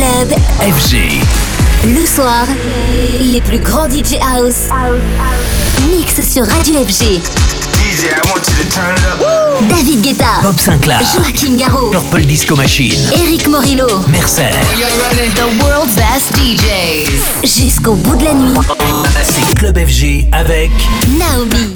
Club FG. Le soir, les plus grands DJ House mixent sur Radio FG. I want you to turn it up. David Guetta, Bob Sinclair, Joaquin Garraud, Purple Disco Machine, Eric Morillo, Mercer, The World's Best DJs. Jusqu'au bout de la nuit, c'est Club FG avec Naomi.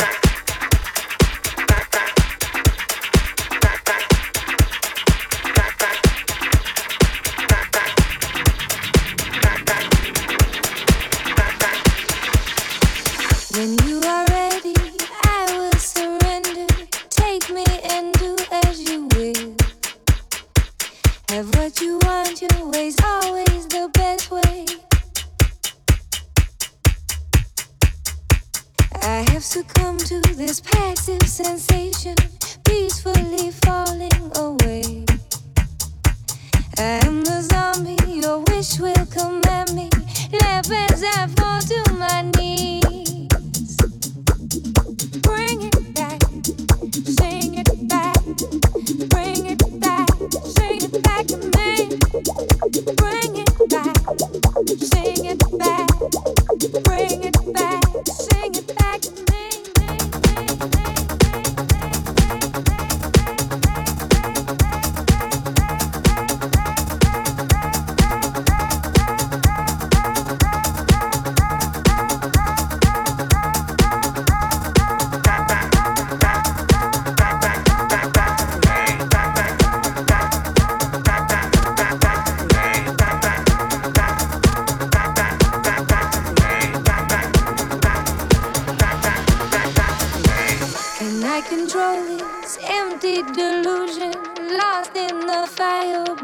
come to this passive sensation.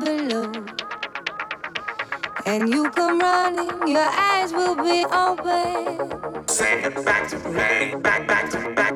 below. And you come running, your eyes will be open. Say it back to me, back, back to back.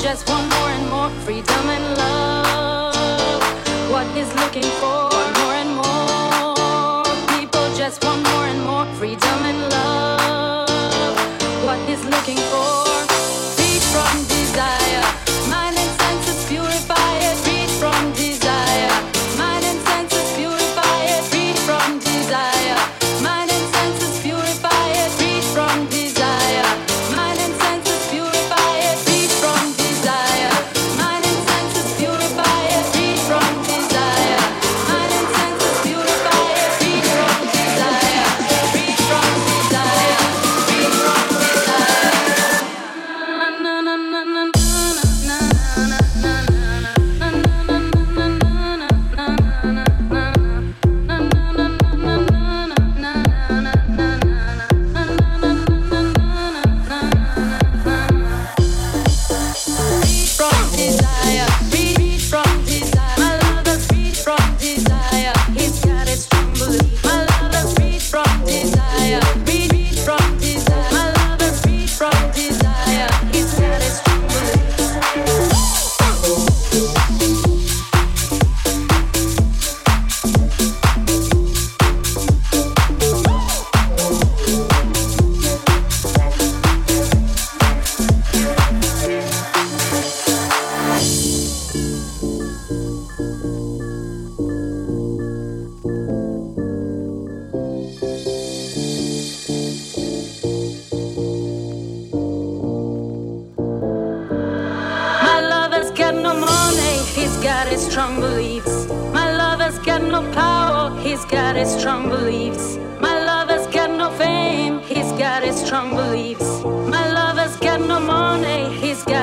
just want more and more freedom and love. What is looking for?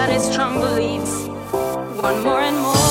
Got his strong beliefs. One more and more,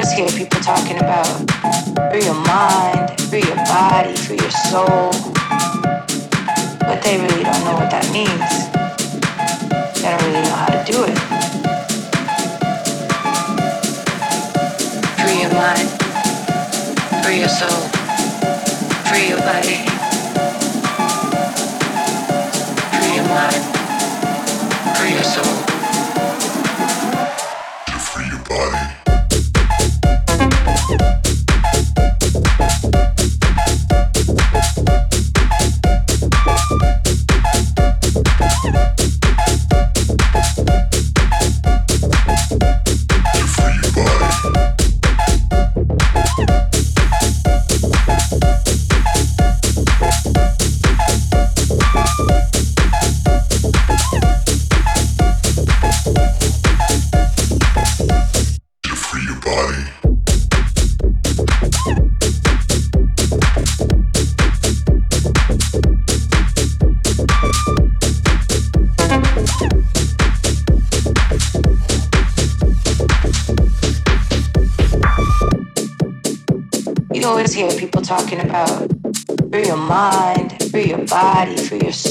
always hear people talking about free your mind, free your body, free your soul. But they really don't know what that means. They don't really know how to do it. Free your mind, free your soul, free your body. Free your mind, free your soul.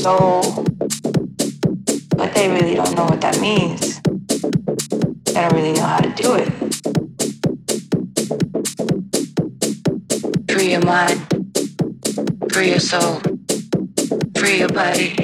Soul. But they really don't know what that means. They don't really know how to do it. Free your mind, free your soul, free your body.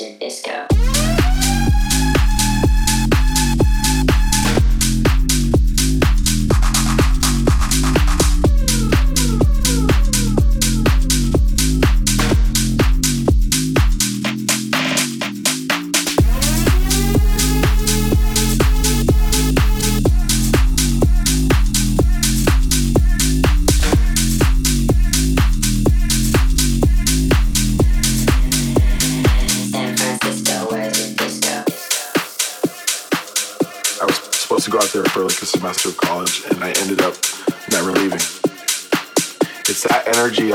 Your disco?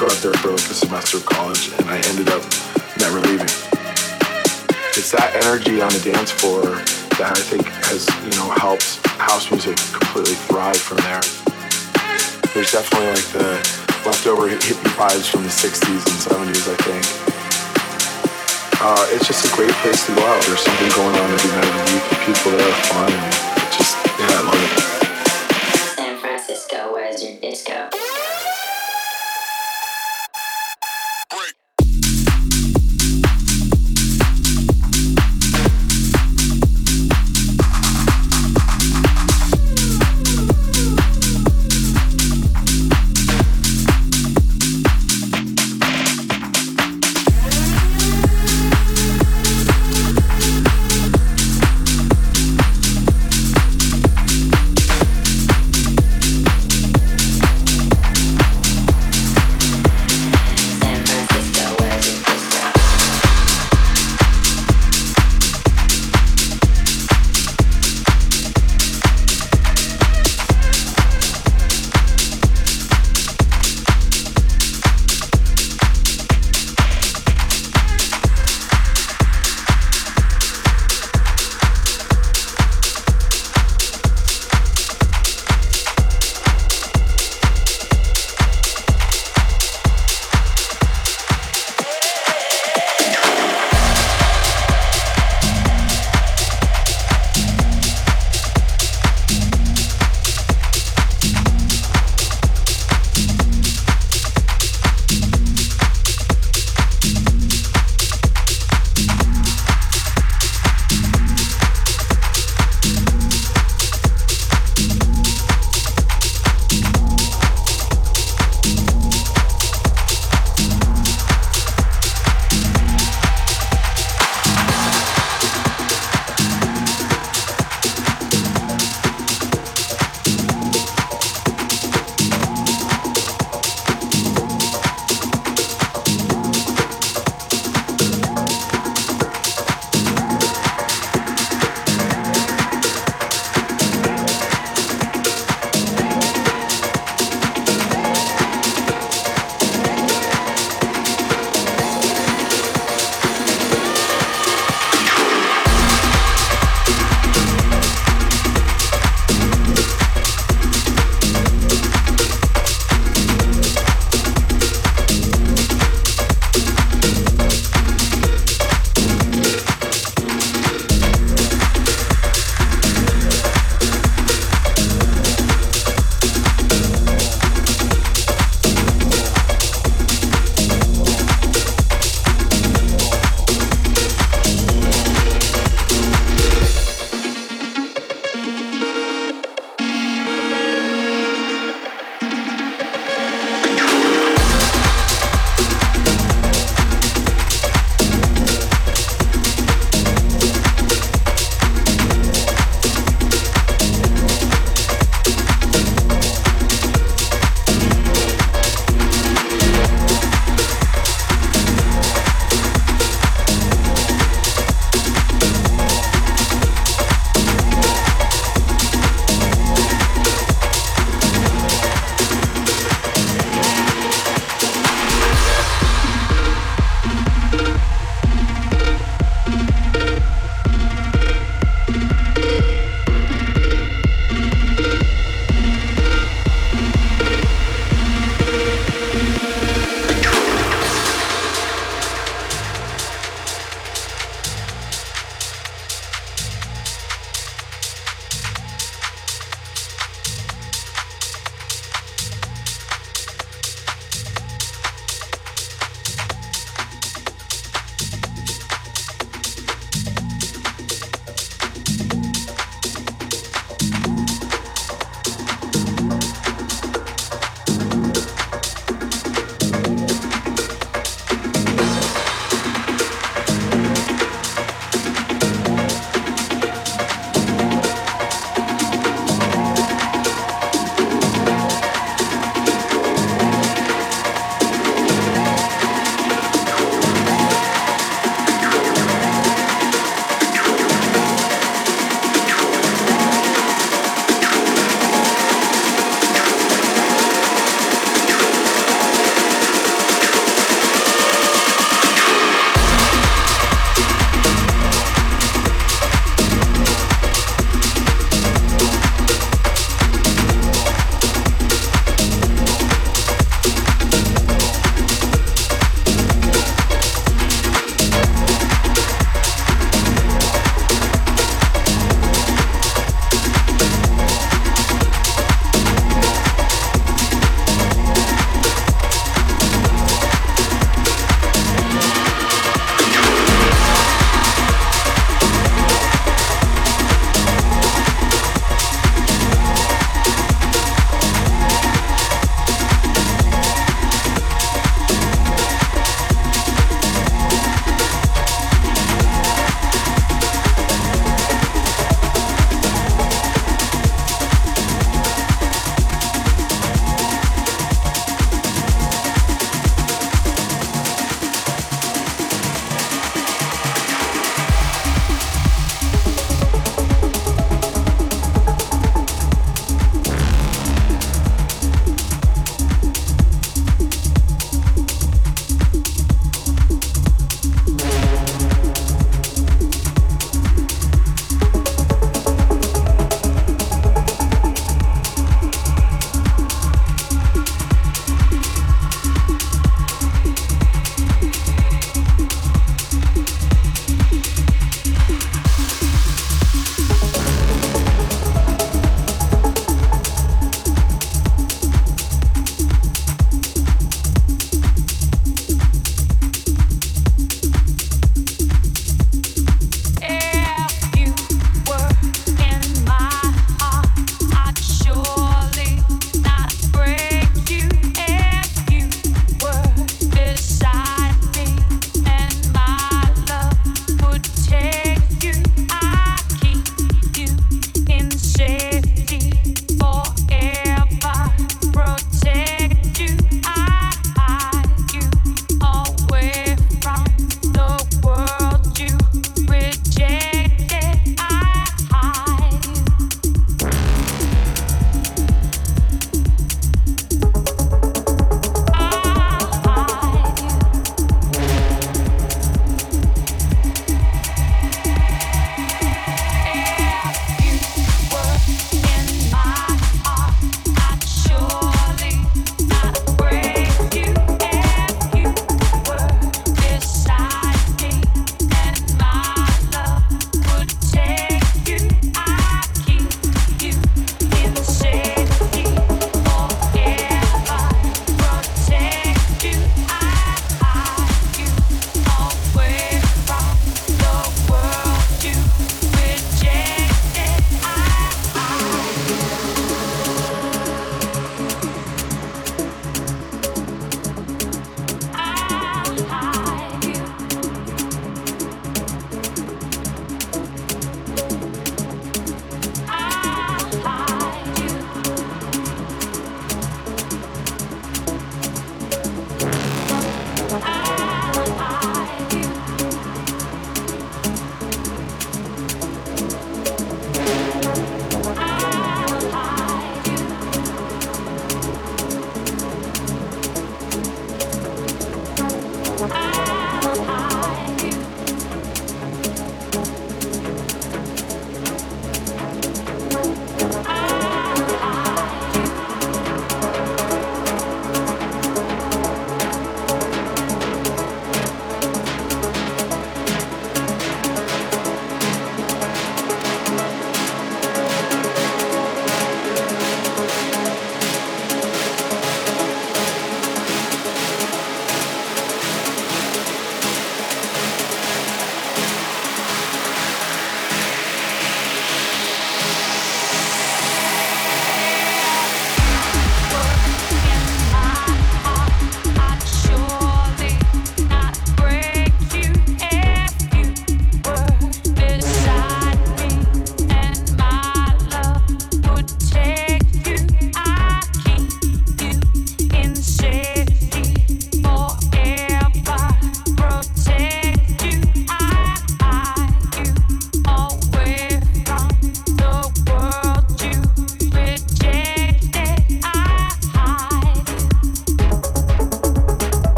Go out there for like a semester of college, and I ended up never leaving. It's that energy on the dance floor that I think has, you know, helped house music completely thrive from there. There's definitely like the leftover hippie vibes from the 60s and 70s, I think. Uh, it's just a great place to go out. There's something going on every night the week. The people there are fun, and just, yeah, I love it.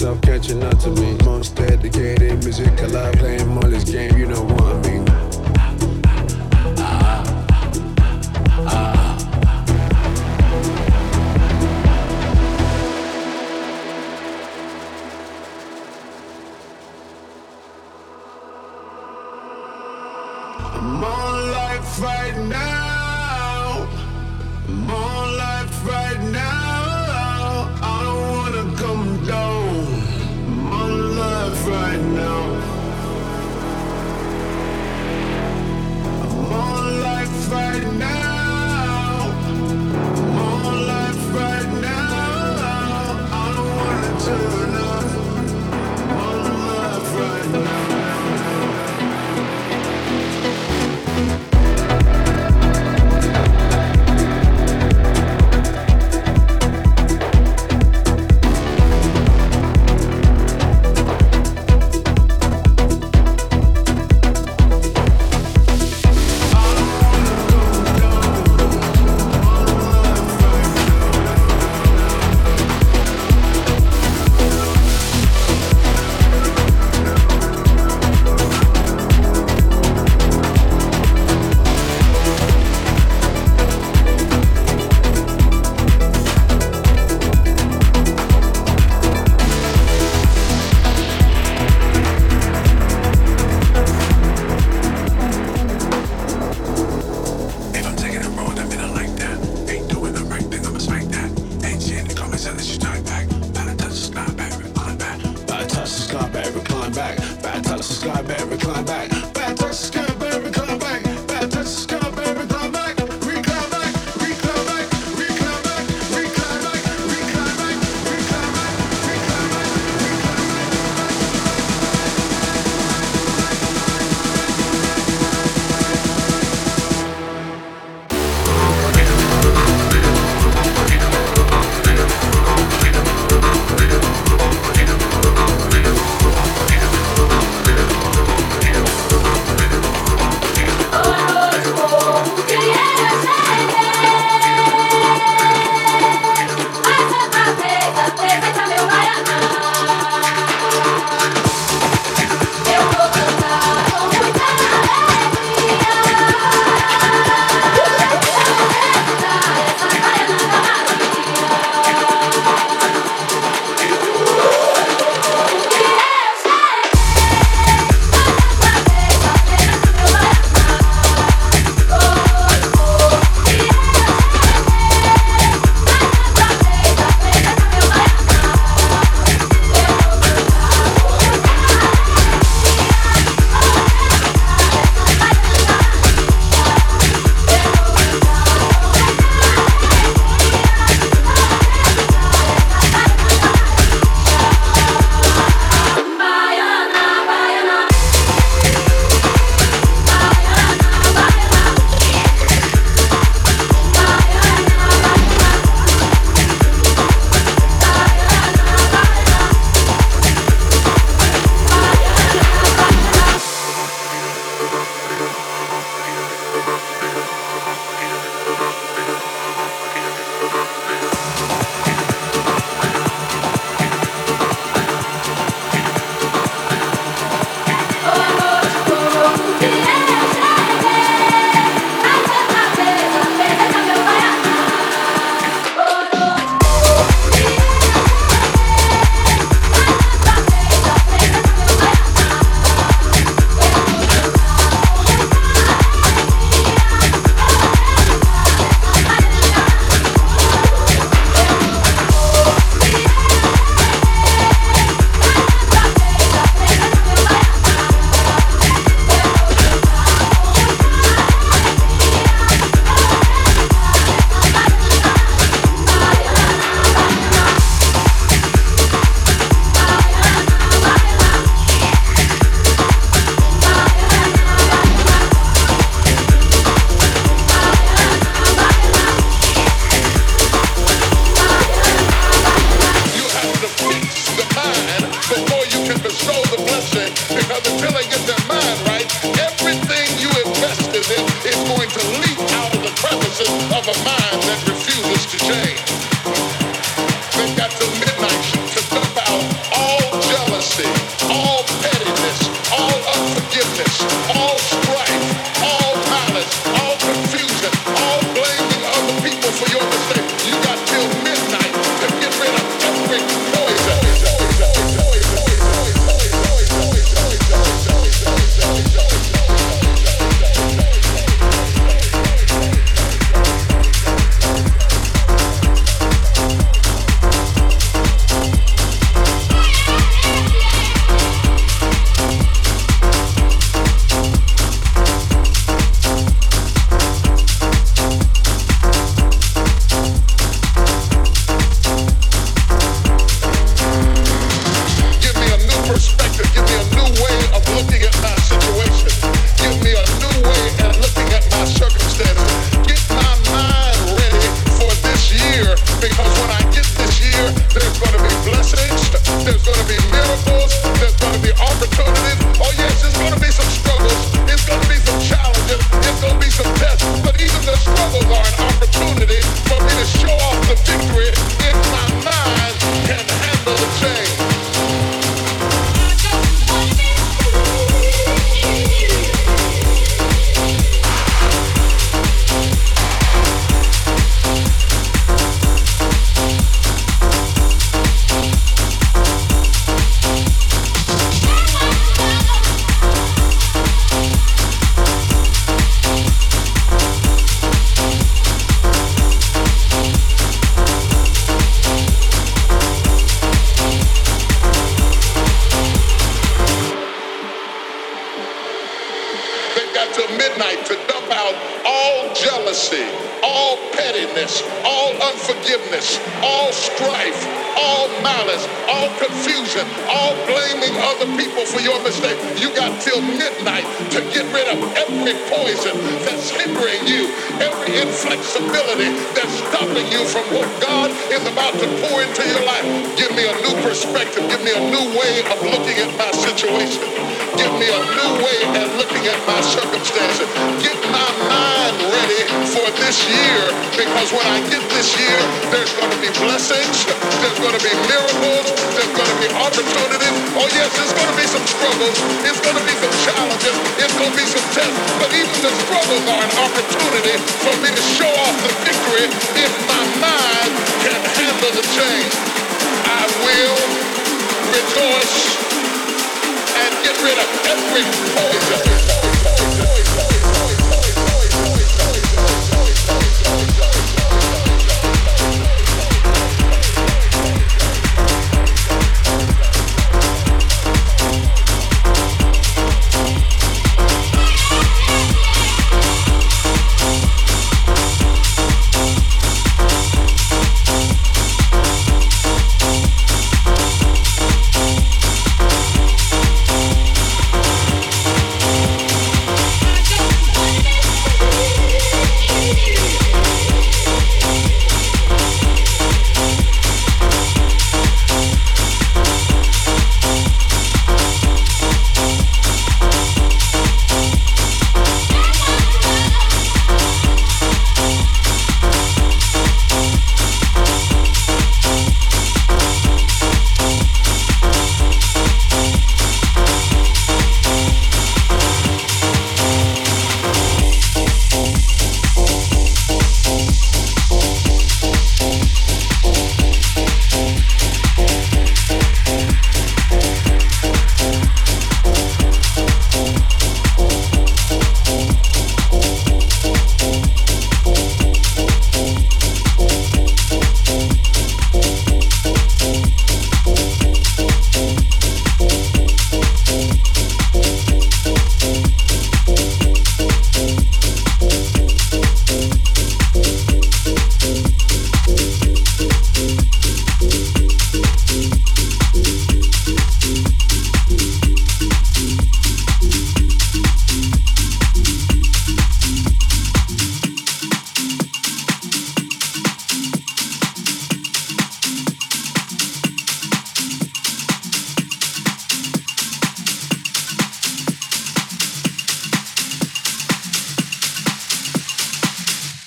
myself catching up to me. Most dedicated music alive, playing Molly's game, you know what I mean.